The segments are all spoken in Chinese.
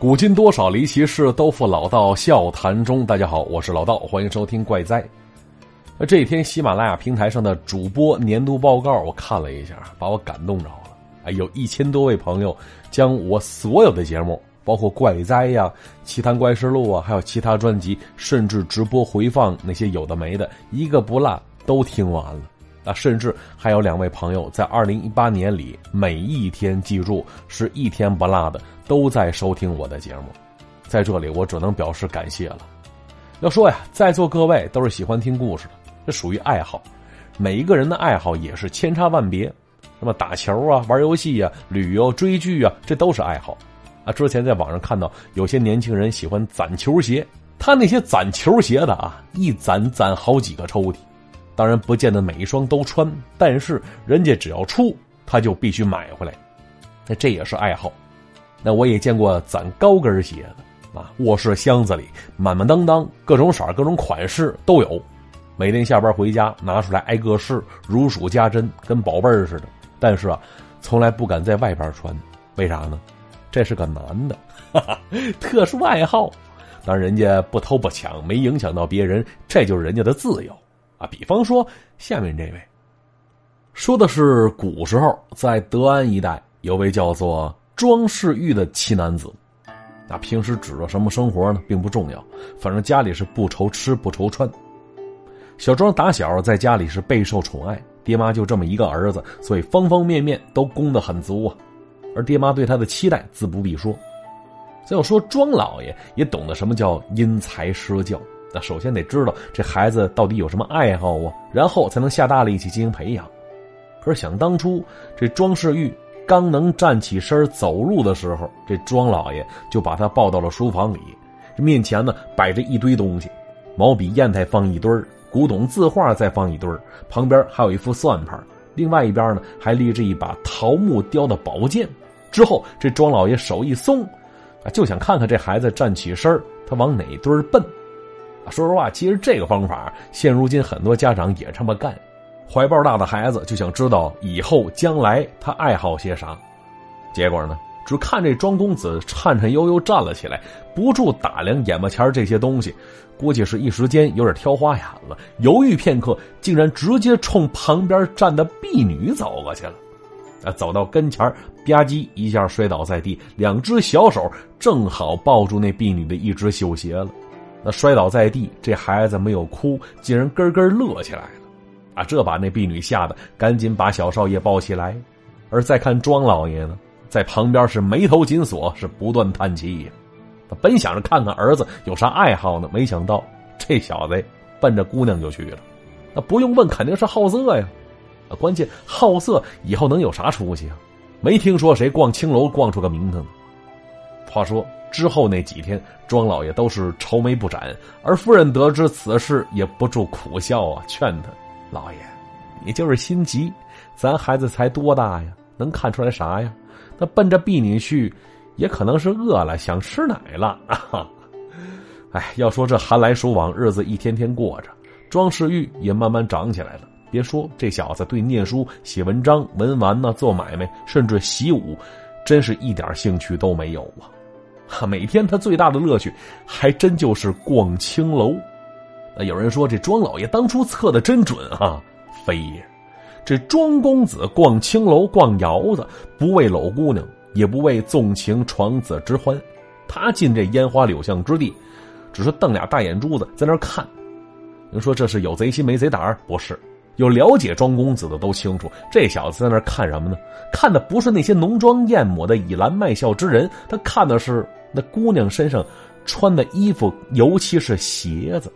古今多少离奇事，都付老道笑谈中。大家好，我是老道，欢迎收听怪哉。那这一天，喜马拉雅平台上的主播年度报告，我看了一下，把我感动着了。哎，有一千多位朋友将我所有的节目，包括怪哉呀、《奇谈怪事录》啊，还有其他专辑，甚至直播回放那些有的没的，一个不落都听完了。啊，甚至还有两位朋友在二零一八年里每一天，记住是一天不落的都在收听我的节目，在这里我只能表示感谢了。要说呀，在座各位都是喜欢听故事的，这属于爱好，每一个人的爱好也是千差万别。那么打球啊、玩游戏啊、旅游、追剧啊，这都是爱好。啊，之前在网上看到有些年轻人喜欢攒球鞋，他那些攒球鞋的啊，一攒攒好几个抽屉。当然不见得每一双都穿，但是人家只要出，他就必须买回来。那这也是爱好。那我也见过攒高跟鞋的啊，卧室箱子里满满当当，各种色各种款式都有。每天下班回家拿出来挨个试，如数家珍，跟宝贝儿似的。但是啊，从来不敢在外边穿，为啥呢？这是个男的，哈哈，特殊爱好。当人家不偷不抢，没影响到别人，这就是人家的自由。啊，比方说下面这位，说的是古时候在德安一带有位叫做庄世玉的奇男子。那平时指着什么生活呢，并不重要，反正家里是不愁吃不愁穿。小庄打小在家里是备受宠爱，爹妈就这么一个儿子，所以方方面面都供得很足啊。而爹妈对他的期待自不必说。再要说庄老爷也懂得什么叫因材施教。那首先得知道这孩子到底有什么爱好啊，然后才能下大力气进行培养。可是想当初，这庄世玉刚能站起身走路的时候，这庄老爷就把他抱到了书房里，面前呢摆着一堆东西，毛笔砚台放一堆古董字画再放一堆旁边还有一副算盘，另外一边呢还立着一把桃木雕的宝剑。之后，这庄老爷手一松，啊，就想看看这孩子站起身他往哪堆奔。说实话，其实这个方法，现如今很多家长也这么干。怀抱大的孩子就想知道以后将来他爱好些啥，结果呢，只看这庄公子颤颤悠悠站了起来，不住打量眼巴前这些东西，估计是一时间有点挑花眼了，犹豫片刻，竟然直接冲旁边站的婢女走过去了。啊，走到跟前吧唧一下摔倒在地，两只小手正好抱住那婢女的一只绣鞋了。那摔倒在地，这孩子没有哭，竟然咯咯乐起来了，啊！这把那婢女吓得赶紧把小少爷抱起来，而再看庄老爷呢，在旁边是眉头紧锁，是不断叹气呀。他本想着看看儿子有啥爱好呢，没想到这小子奔着姑娘就去了。那不用问，肯定是好色呀。啊，关键好色以后能有啥出息啊？没听说谁逛青楼逛出个名堂。话说。之后那几天，庄老爷都是愁眉不展，而夫人得知此事，也不住苦笑啊，劝他：“老爷，你就是心急，咱孩子才多大呀，能看出来啥呀？那奔着婢女去，也可能是饿了，想吃奶了啊！” 哎，要说这寒来暑往，日子一天天过着，庄世玉也慢慢长起来了。别说这小子对念书、写文章、文玩呢，做买卖，甚至习武，真是一点兴趣都没有啊。哈，每天他最大的乐趣，还真就是逛青楼。那有人说这庄老爷当初测的真准啊，非也。这庄公子逛青楼逛窑子，不为搂姑娘，也不为纵情床子之欢。他进这烟花柳巷之地，只是瞪俩大眼珠子在那看。您说这是有贼心没贼胆不是。有了解庄公子的都清楚，这小子在那看什么呢？看的不是那些浓妆艳抹的倚栏卖笑之人，他看的是。那姑娘身上穿的衣服，尤其是鞋子。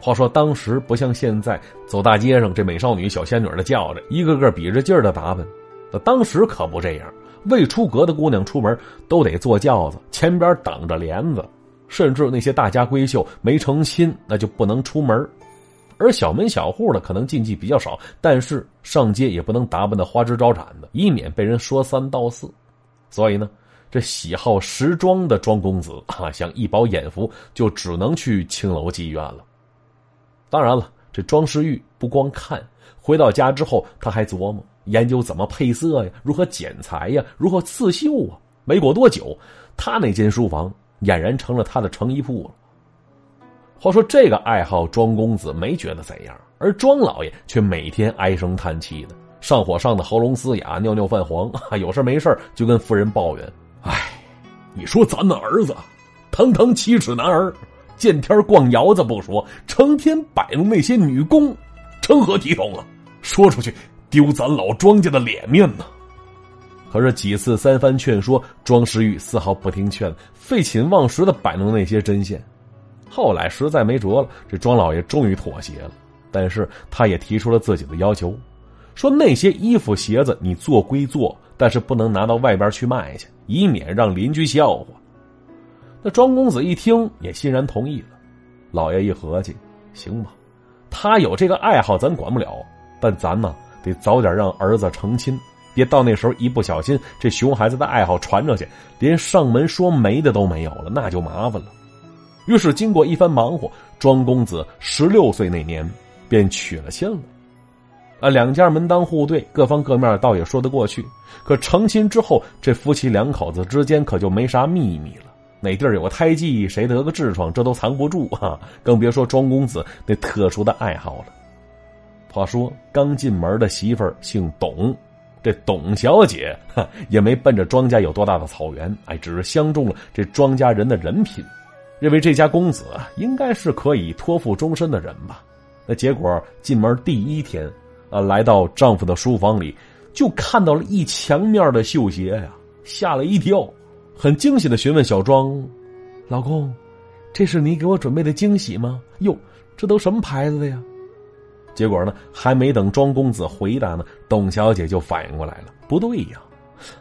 话说当时不像现在，走大街上这美少女、小仙女的叫着，一个个比着劲儿的打扮。那当时可不这样，未出阁的姑娘出门都得坐轿子，前边挡着帘子，甚至那些大家闺秀没成亲，那就不能出门。而小门小户的可能禁忌比较少，但是上街也不能打扮的花枝招展的，以免被人说三道四。所以呢。这喜好时装的庄公子啊，想一饱眼福，就只能去青楼妓院了。当然了，这庄世玉不光看，回到家之后，他还琢磨研究怎么配色呀，如何剪裁呀，如何刺绣啊。没过多久，他那间书房俨然成了他的成衣铺了。话说这个爱好，庄公子没觉得怎样，而庄老爷却每天唉声叹气的，上火上的喉咙嘶哑，尿尿泛黄，有事没事就跟夫人抱怨：“哎，你说咱那儿子，堂堂七尺男儿，见天逛窑子不说，成天摆弄那些女工，成何体统啊？说出去丢咱老庄家的脸面呢。”可是几次三番劝说，庄时玉丝毫不听劝，废寝忘食的摆弄那些针线。后来实在没辙了，这庄老爷终于妥协了，但是他也提出了自己的要求，说那些衣服鞋子你做归做，但是不能拿到外边去卖去，以免让邻居笑话。那庄公子一听也欣然同意了。老爷一合计，行吧，他有这个爱好咱管不了，但咱呢得早点让儿子成亲，别到那时候一不小心这熊孩子的爱好传出去，连上门说媒的都没有了，那就麻烦了。于是，经过一番忙活，庄公子十六岁那年便娶了亲了。啊，两家门当户对，各方各面倒也说得过去。可成亲之后，这夫妻两口子之间可就没啥秘密了。哪地儿有个胎记，谁得个痔疮，这都藏不住啊！更别说庄公子那特殊的爱好了。话说，刚进门的媳妇儿姓董，这董小姐哈也没奔着庄家有多大的草原，哎，只是相中了这庄家人的人品。认为这家公子应该是可以托付终身的人吧？那结果进门第一天，啊，来到丈夫的书房里，就看到了一墙面的绣鞋呀，吓了一跳，很惊喜的询问小庄：“老公，这是你给我准备的惊喜吗？哟，这都什么牌子的呀？”结果呢，还没等庄公子回答呢，董小姐就反应过来了：“不对呀，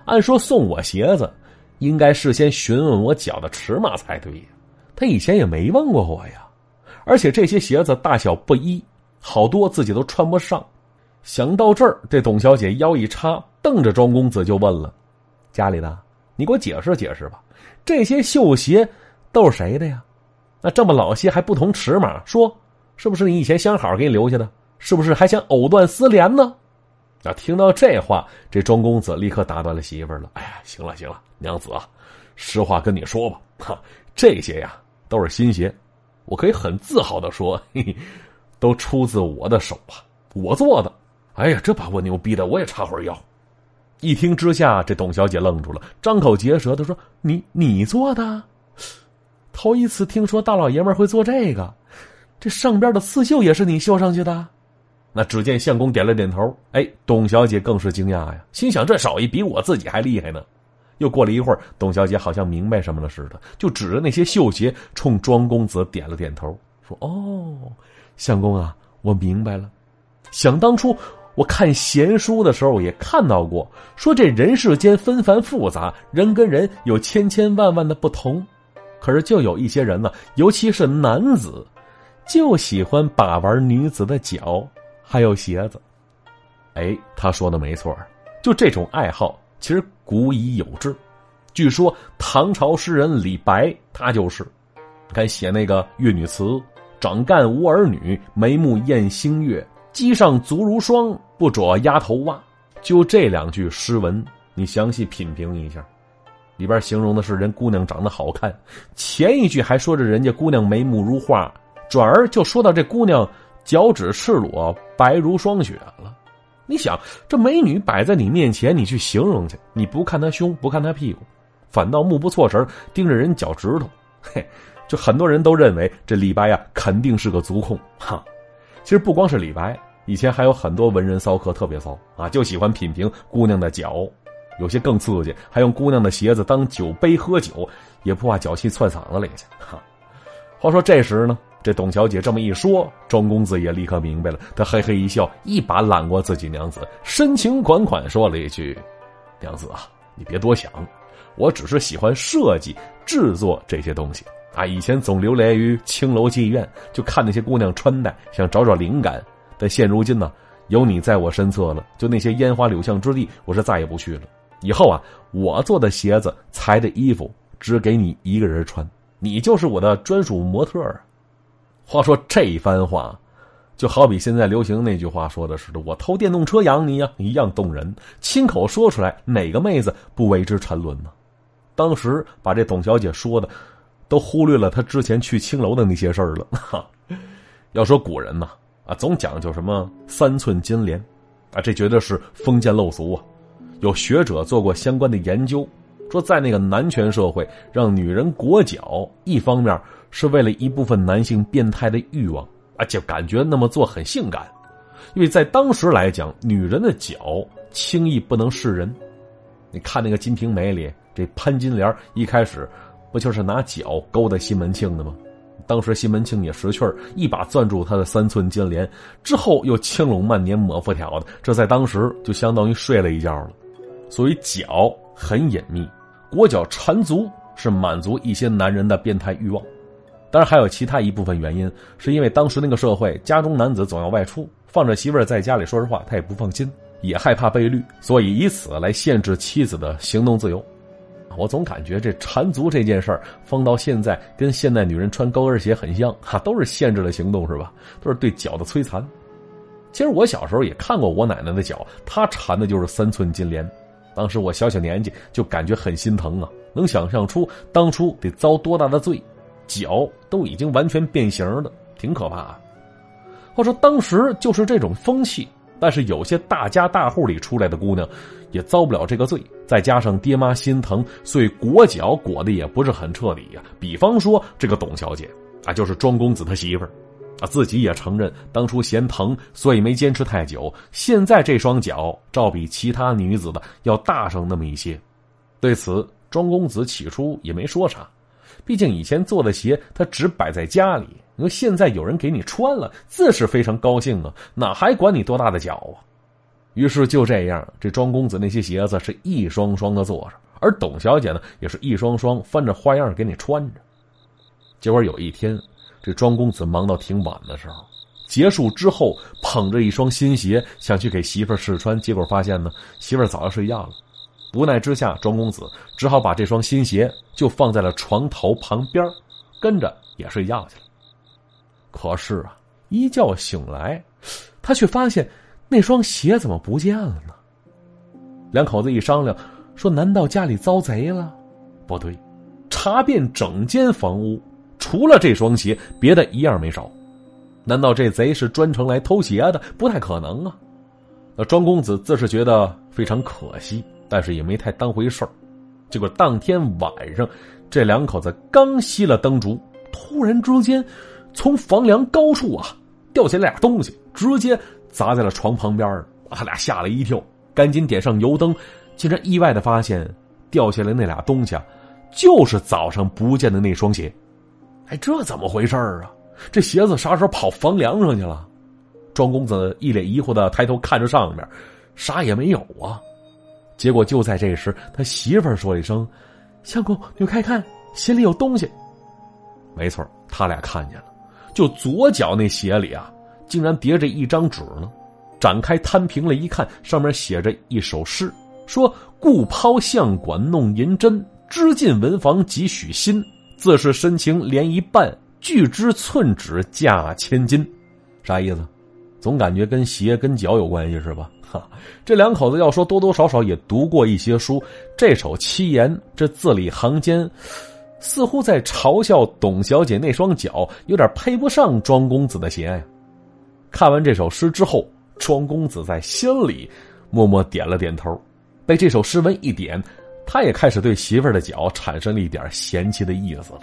按说送我鞋子，应该事先询问我脚的尺码才对呀。”他以前也没问过我呀，而且这些鞋子大小不一，好多自己都穿不上。想到这儿，这董小姐腰一插，瞪着庄公子就问了：“家里的，你给我解释解释吧，这些绣鞋都是谁的呀？那这么老些还不同尺码，说是不是你以前相好给你留下的？是不是还想藕断丝连呢？”啊，听到这话，这庄公子立刻打断了媳妇儿了：“哎呀，行了行了，娘子啊，实话跟你说吧，哈，这些呀。”都是新鞋，我可以很自豪的说，嘿嘿，都出自我的手啊，我做的。哎呀，这把我牛逼的，我也插会儿腰。一听之下，这董小姐愣住了，张口结舌的说：“你你做的？头一次听说大老爷们会做这个，这上边的刺绣也是你绣上去的？”那只见相公点了点头。哎，董小姐更是惊讶呀，心想这手艺比我自己还厉害呢。又过了一会儿，董小姐好像明白什么了似的，就指着那些绣鞋，冲庄公子点了点头，说：“哦，相公啊，我明白了。想当初我看闲书的时候也看到过，说这人世间纷繁复杂，人跟人有千千万万的不同，可是就有一些人呢，尤其是男子，就喜欢把玩女子的脚，还有鞋子。哎，他说的没错，就这种爱好。”其实古已有之，据说唐朝诗人李白他就是，看写那个越女词：“长干无儿女，眉目艳星月，机上足如霜，不着鸭头袜。”就这两句诗文，你详细品评一下，里边形容的是人姑娘长得好看，前一句还说着人家姑娘眉目如画，转而就说到这姑娘脚趾赤裸，白如霜雪了。你想，这美女摆在你面前，你去形容去，你不看她胸，不看她屁股，反倒目不错神盯着人脚趾头，嘿，就很多人都认为这李白呀肯定是个足控哈。其实不光是李白，以前还有很多文人骚客特别骚啊，就喜欢品评姑娘的脚，有些更刺激，还用姑娘的鞋子当酒杯喝酒，也不怕脚气窜嗓子里去哈。话说这时呢。这董小姐这么一说，庄公子也立刻明白了。他嘿嘿一笑，一把揽过自己娘子，深情款款说了一句：“娘子啊，你别多想，我只是喜欢设计制作这些东西啊。以前总流连于青楼妓院，就看那些姑娘穿戴，想找找灵感。但现如今呢，有你在我身侧了，就那些烟花柳巷之地，我是再也不去了。以后啊，我做的鞋子、裁的衣服，只给你一个人穿，你就是我的专属模特啊。”话说这番话，就好比现在流行那句话说的似的：“我偷电动车养你呀，一样动人。”亲口说出来，哪个妹子不为之沉沦呢？当时把这董小姐说的，都忽略了他之前去青楼的那些事儿了。哈，要说古人呐，啊，总讲究什么三寸金莲，啊，这绝对是封建陋俗啊。有学者做过相关的研究，说在那个男权社会，让女人裹脚，一方面是为了一部分男性变态的欲望，啊，就感觉那么做很性感，因为在当时来讲，女人的脚轻易不能示人。你看那个《金瓶梅》里，这潘金莲一开始不就是拿脚勾搭西门庆的吗？当时西门庆也识趣儿，一把攥住他的三寸金莲，之后又轻拢慢捻抹腹条的，这在当时就相当于睡了一觉了。所以脚很隐秘，裹脚缠足是满足一些男人的变态欲望。当然还有其他一部分原因，是因为当时那个社会，家中男子总要外出，放着媳妇儿在家里，说实话他也不放心，也害怕被绿，所以以此来限制妻子的行动自由。我总感觉这缠足这件事儿放到现在，跟现代女人穿高跟鞋很像，哈，都是限制了行动，是吧？都是对脚的摧残。其实我小时候也看过我奶奶的脚，她缠的就是三寸金莲。当时我小小年纪就感觉很心疼啊，能想象出当初得遭多大的罪，脚都已经完全变形了，挺可怕。话说当时就是这种风气，但是有些大家大户里出来的姑娘，也遭不了这个罪。再加上爹妈心疼，所以裹脚裹的也不是很彻底呀。比方说这个董小姐啊，就是庄公子他媳妇儿。啊，自己也承认当初嫌疼，所以没坚持太久。现在这双脚照比其他女子的要大上那么一些。对此，庄公子起初也没说啥，毕竟以前做的鞋他只摆在家里。你说现在有人给你穿了，自是非常高兴啊，哪还管你多大的脚啊？于是就这样，这庄公子那些鞋子是一双双的做着，而董小姐呢，也是一双双翻着花样给你穿着。结果有一天。这庄公子忙到挺晚的时候，结束之后捧着一双新鞋想去给媳妇试穿，结果发现呢，媳妇早就睡觉了。无奈之下，庄公子只好把这双新鞋就放在了床头旁边，跟着也睡觉去了。可是啊，一觉醒来，他却发现那双鞋怎么不见了呢？两口子一商量，说：“难道家里遭贼了？”不对，查遍整间房屋。除了这双鞋，别的一样没少。难道这贼是专程来偷鞋的？不太可能啊！那庄公子自是觉得非常可惜，但是也没太当回事儿。结果当天晚上，这两口子刚熄了灯烛，突然之间，从房梁高处啊掉下来俩东西，直接砸在了床旁边他！俩吓了一跳，赶紧点上油灯，竟然意外的发现，掉下来那俩东西，就是早上不见的那双鞋。哎，这怎么回事啊？这鞋子啥时候跑房梁上去了？庄公子一脸疑惑的抬头看着上面，啥也没有啊。结果就在这时，他媳妇儿说一声：“相公，扭开看，鞋里有东西。”没错，他俩看见了，就左脚那鞋里啊，竟然叠着一张纸呢。展开摊平了一看，上面写着一首诗，说：“故抛相馆弄银针，织进文房几许新。”自是深情连一半，拒之寸指价千金，啥意思？总感觉跟鞋跟脚有关系是吧？哈，这两口子要说多多少少也读过一些书，这首七言这字里行间，似乎在嘲笑董小姐那双脚有点配不上庄公子的鞋呀。看完这首诗之后，庄公子在心里默默点了点头，被这首诗文一点。他也开始对媳妇儿的脚产生了一点嫌弃的意思了，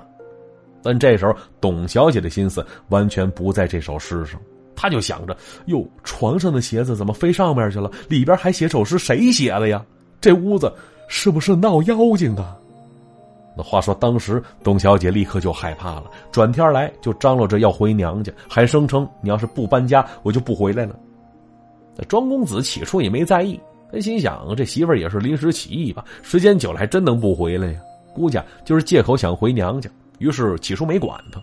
但这时候董小姐的心思完全不在这首诗上，她就想着：哟，床上的鞋子怎么飞上面去了？里边还写首诗，谁写的呀？这屋子是不是闹妖精啊？那话说，当时董小姐立刻就害怕了，转天来就张罗着要回娘家，还声称：你要是不搬家，我就不回来了。那庄公子起初也没在意。他心想，这媳妇儿也是临时起意吧？时间久了还真能不回来呀？估计就是借口想回娘家，于是起初没管他。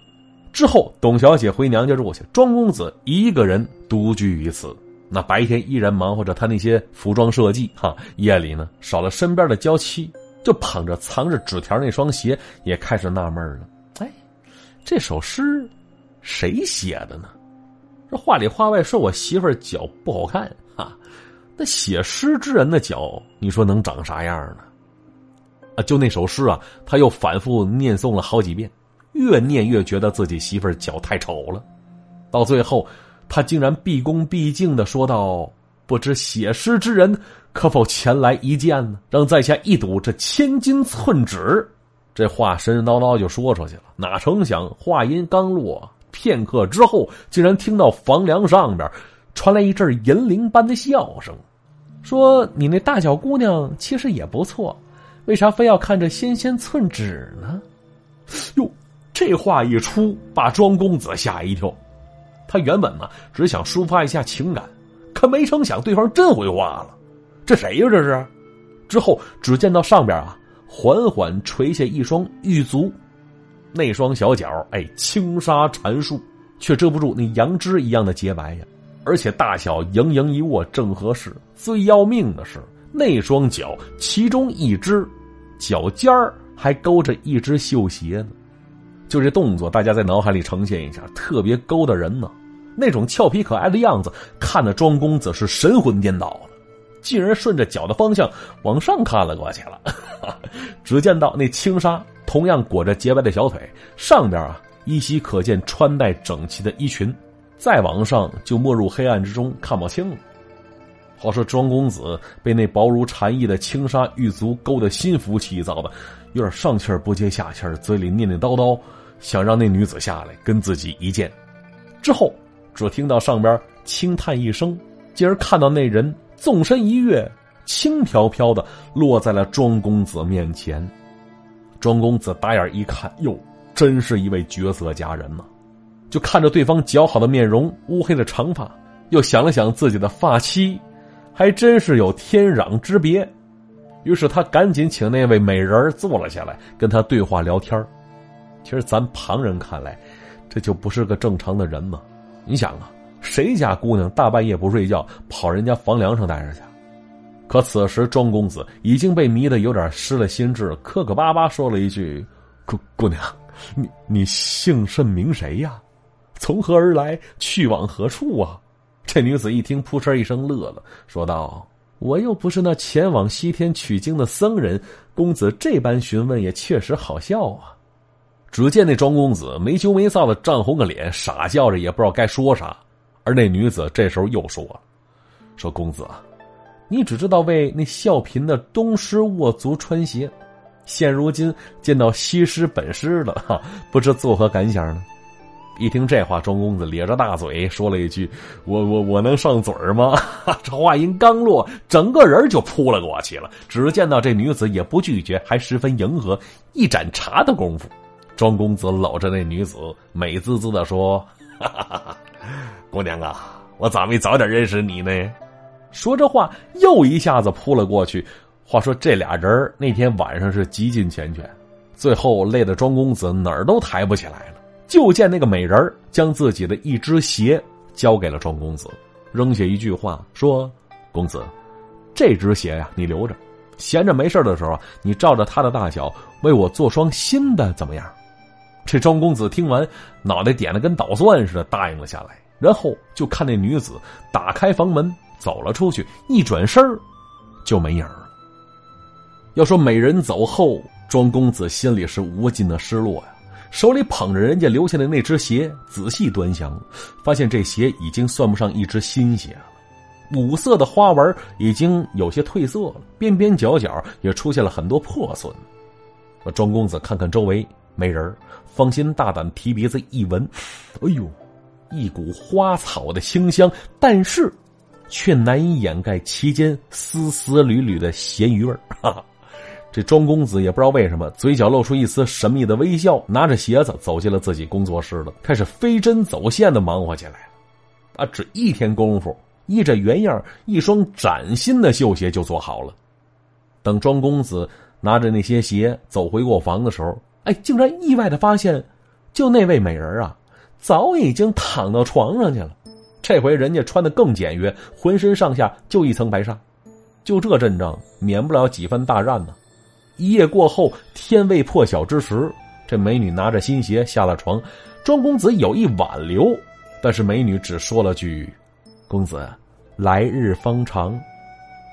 之后，董小姐回娘家住去，庄公子一个人独居于此。那白天依然忙活着他那些服装设计，哈，夜里呢少了身边的娇妻，就捧着藏着纸条那双鞋，也开始纳闷了。哎，这首诗谁写的呢？这话里话外说我媳妇儿脚不好看，哈。那写诗之人的脚，你说能长啥样呢？啊，就那首诗啊，他又反复念诵了好几遍，越念越觉得自己媳妇儿脚太丑了。到最后，他竟然毕恭毕敬的说道：“不知写诗之人可否前来一见呢？让在下一睹这千金寸纸。”这话神神叨叨就说出去了。哪成想话音刚落，片刻之后，竟然听到房梁上边传来一阵银铃般的笑声，说：“你那大小姑娘其实也不错，为啥非要看这纤纤寸纸呢？”哟，这话一出，把庄公子吓一跳。他原本呢只想抒发一下情感，可没成想对方真回话了。这谁呀？这是？之后只见到上边啊，缓缓垂下一双玉足，那双小脚哎，轻纱缠束，却遮不住那羊脂一样的洁白呀。而且大小盈盈一握正合适。最要命的是，那双脚其中一只脚尖儿还勾着一只绣鞋呢。就这动作，大家在脑海里呈现一下，特别勾搭人呢。那种俏皮可爱的样子，看得庄公子是神魂颠倒的，竟然顺着脚的方向往上看了过去了。只见到那轻纱同样裹着洁白的小腿，上边啊依稀可见穿戴整齐的衣裙，再往上就没入黑暗之中，看不清了。话说庄公子被那薄如蝉翼的轻纱玉足勾得心浮气躁的，有点上气不接下气嘴里念念叨叨。想让那女子下来跟自己一见，之后只听到上边轻叹一声，继而看到那人纵身一跃，轻飘飘的落在了庄公子面前。庄公子打眼一看，哟，真是一位绝色佳人呐！就看着对方姣好的面容、乌黑的长发，又想了想自己的发妻，还真是有天壤之别。于是他赶紧请那位美人坐了下来，跟他对话聊天其实咱旁人看来，这就不是个正常的人嘛。你想啊，谁家姑娘大半夜不睡觉，跑人家房梁上待着去？可此时庄公子已经被迷得有点失了心智，磕磕巴巴说了一句：“姑姑娘，你你姓甚名谁呀？从何而来？去往何处啊？”这女子一听，扑哧一声乐了，说道：“我又不是那前往西天取经的僧人，公子这般询问也确实好笑啊。”只见那庄公子没羞没臊的涨红个脸，傻笑着也不知道该说啥。而那女子这时候又说：“说公子啊，你只知道为那笑贫的东施卧足穿鞋，现如今见到西施本施了，哈，不知作何感想呢？”一听这话，庄公子咧着大嘴说了一句：“我我我能上嘴吗？” 这话音刚落，整个人就扑了过去了。只见到这女子也不拒绝，还十分迎合，一盏茶的功夫。庄公子搂着那女子，美滋滋的说：“哈哈哈姑娘啊，我咋没早点认识你呢？”说这话，又一下子扑了过去。话说这俩人那天晚上是极尽缱绻，最后累得庄公子哪儿都抬不起来了。就见那个美人将自己的一只鞋交给了庄公子，扔下一句话说：“公子，这只鞋呀，你留着，闲着没事的时候，你照着它的大小为我做双新的，怎么样？”这庄公子听完，脑袋点的跟捣蒜似的，答应了下来。然后就看那女子打开房门走了出去，一转身就没影了。要说美人走后，庄公子心里是无尽的失落呀。手里捧着人家留下的那只鞋，仔细端详，发现这鞋已经算不上一只新鞋了。五色的花纹已经有些褪色了，边边角角也出现了很多破损。庄公子看看周围。美人放心大胆提鼻子一闻，哎呦，一股花草的清香，但是却难以掩盖其间丝丝缕缕的咸鱼味儿。这庄公子也不知道为什么，嘴角露出一丝神秘的微笑，拿着鞋子走进了自己工作室了，开始飞针走线的忙活起来了。啊，只一天功夫，依着原样，一双崭新的绣鞋就做好了。等庄公子拿着那些鞋走回卧房的时候。哎，竟然意外的发现，就那位美人啊，早已经躺到床上去了。这回人家穿的更简约，浑身上下就一层白纱，就这阵仗，免不了几番大战呢。一夜过后，天未破晓之时，这美女拿着新鞋下了床。庄公子有意挽留，但是美女只说了句：“公子，来日方长，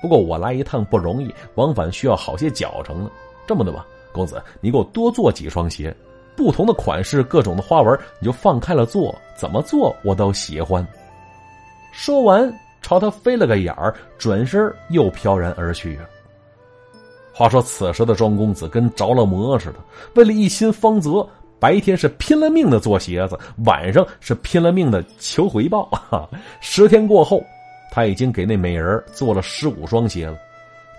不过我来一趟不容易，往返需要好些脚程呢。”这么的吧，公子，你给我多做几双鞋，不同的款式，各种的花纹，你就放开了做，怎么做我都喜欢。说完，朝他飞了个眼儿，转身又飘然而去了。话说，此时的庄公子跟着了魔似的，为了一心方泽，白天是拼了命的做鞋子，晚上是拼了命的求回报。十天过后，他已经给那美人做了十五双鞋了。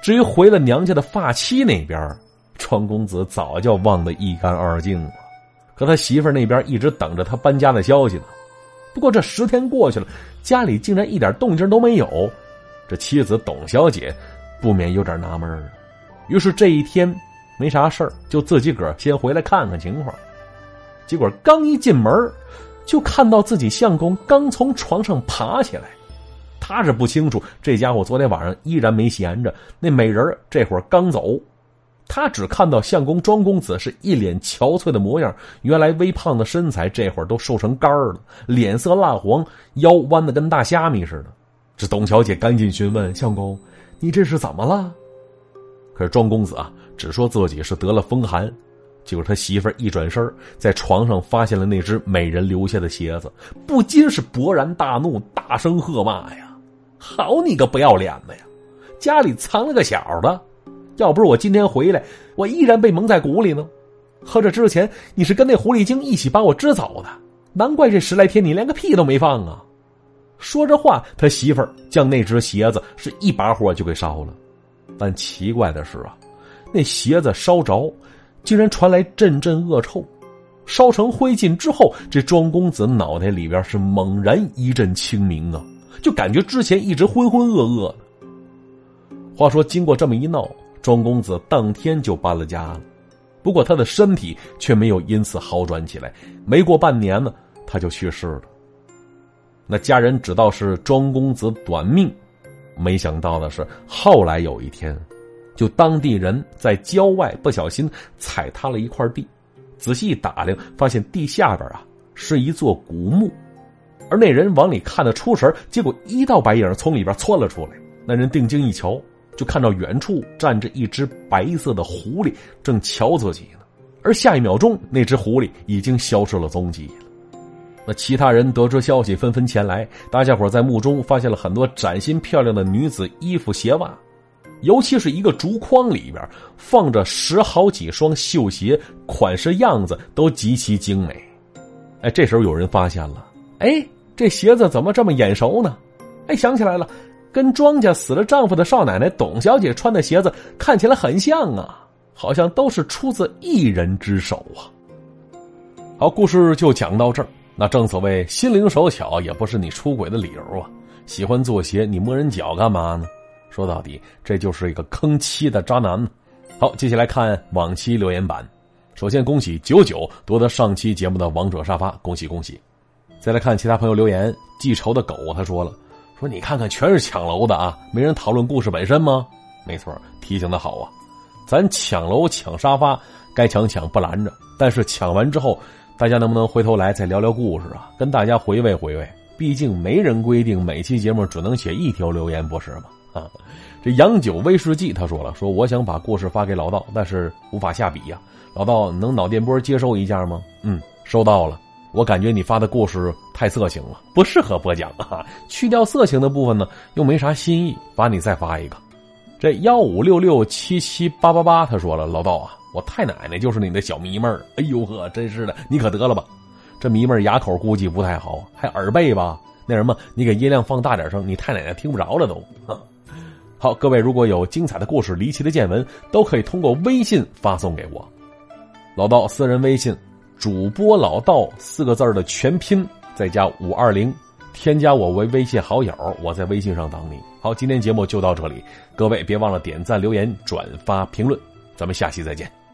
至于回了娘家的发妻那边，庄公子早就忘得一干二净了。可他媳妇那边一直等着他搬家的消息呢。不过这十天过去了，家里竟然一点动静都没有，这妻子董小姐不免有点纳闷了。于是这一天没啥事儿，就自己个儿先回来看看情况。结果刚一进门，就看到自己相公刚从床上爬起来。他是不清楚这家伙昨天晚上依然没闲着，那美人这会儿刚走。他只看到相公庄公子是一脸憔悴的模样，原来微胖的身材这会儿都瘦成干儿了，脸色蜡黄，腰弯的跟大虾米似的。这董小姐赶紧询问相公：“你这是怎么了？”可是庄公子啊，只说自己是得了风寒。结果他媳妇一转身，在床上发现了那只美人留下的鞋子，不禁是勃然大怒，大声喝骂呀：“好你个不要脸的呀！家里藏了个小的，要不是我今天回来，我依然被蒙在鼓里呢。合着之前你是跟那狐狸精一起把我支走的，难怪这十来天你连个屁都没放啊！”说着话，他媳妇儿将那只鞋子是一把火就给烧了。但奇怪的是啊，那鞋子烧着，竟然传来阵阵恶臭。烧成灰烬之后，这庄公子脑袋里边是猛然一阵清明啊，就感觉之前一直浑浑噩噩的。话说，经过这么一闹，庄公子当天就搬了家了。不过他的身体却没有因此好转起来，没过半年呢，他就去世了。那家人知道是庄公子短命。没想到的是，后来有一天，就当地人在郊外不小心踩塌了一块地，仔细一打量，发现地下边啊是一座古墓，而那人往里看的出神，结果一道白影从里边窜了出来。那人定睛一瞧，就看到远处站着一只白色的狐狸，正瞧自己呢。而下一秒钟，那只狐狸已经消失了踪迹。那其他人得知消息，纷纷前来。大家伙在墓中发现了很多崭新漂亮的女子衣服、鞋袜，尤其是一个竹筐里边放着十好几双绣鞋，款式样子都极其精美。哎，这时候有人发现了，哎，这鞋子怎么这么眼熟呢？哎，想起来了，跟庄家死了丈夫的少奶奶董小姐穿的鞋子看起来很像啊，好像都是出自一人之手啊。好，故事就讲到这儿。那正所谓心灵手巧，也不是你出轨的理由啊！喜欢做鞋，你摸人脚干嘛呢？说到底，这就是一个坑妻的渣男。好，接下来看往期留言板。首先恭喜九九夺得上期节目的王者沙发，恭喜恭喜！再来看其他朋友留言，记仇的狗他说了，说你看看全是抢楼的啊，没人讨论故事本身吗？没错，提醒的好啊，咱抢楼抢沙发，该抢抢不拦着，但是抢完之后。大家能不能回头来再聊聊故事啊？跟大家回味回味。毕竟没人规定每期节目只能写一条留言，不是吗？啊，这洋酒威士忌他说了，说我想把故事发给老道，但是无法下笔呀。老道能脑电波接收一下吗？嗯，收到了。我感觉你发的故事太色情了，不适合播讲啊。去掉色情的部分呢，又没啥新意，罚你再发一个。这幺五六六七七八八八他说了，老道啊。我太奶奶就是你的小迷妹儿，哎呦呵，真是的，你可得了吧？这迷妹儿牙口估计不太好，还耳背吧？那什么，你给音量放大点声，你太奶奶听不着了都。好，各位如果有精彩的故事、离奇的见闻，都可以通过微信发送给我。老道私人微信，主播老道四个字的全拼，再加五二零，添加我为微信好友，我在微信上等你。好，今天节目就到这里，各位别忘了点赞、留言、转发、评论，咱们下期再见。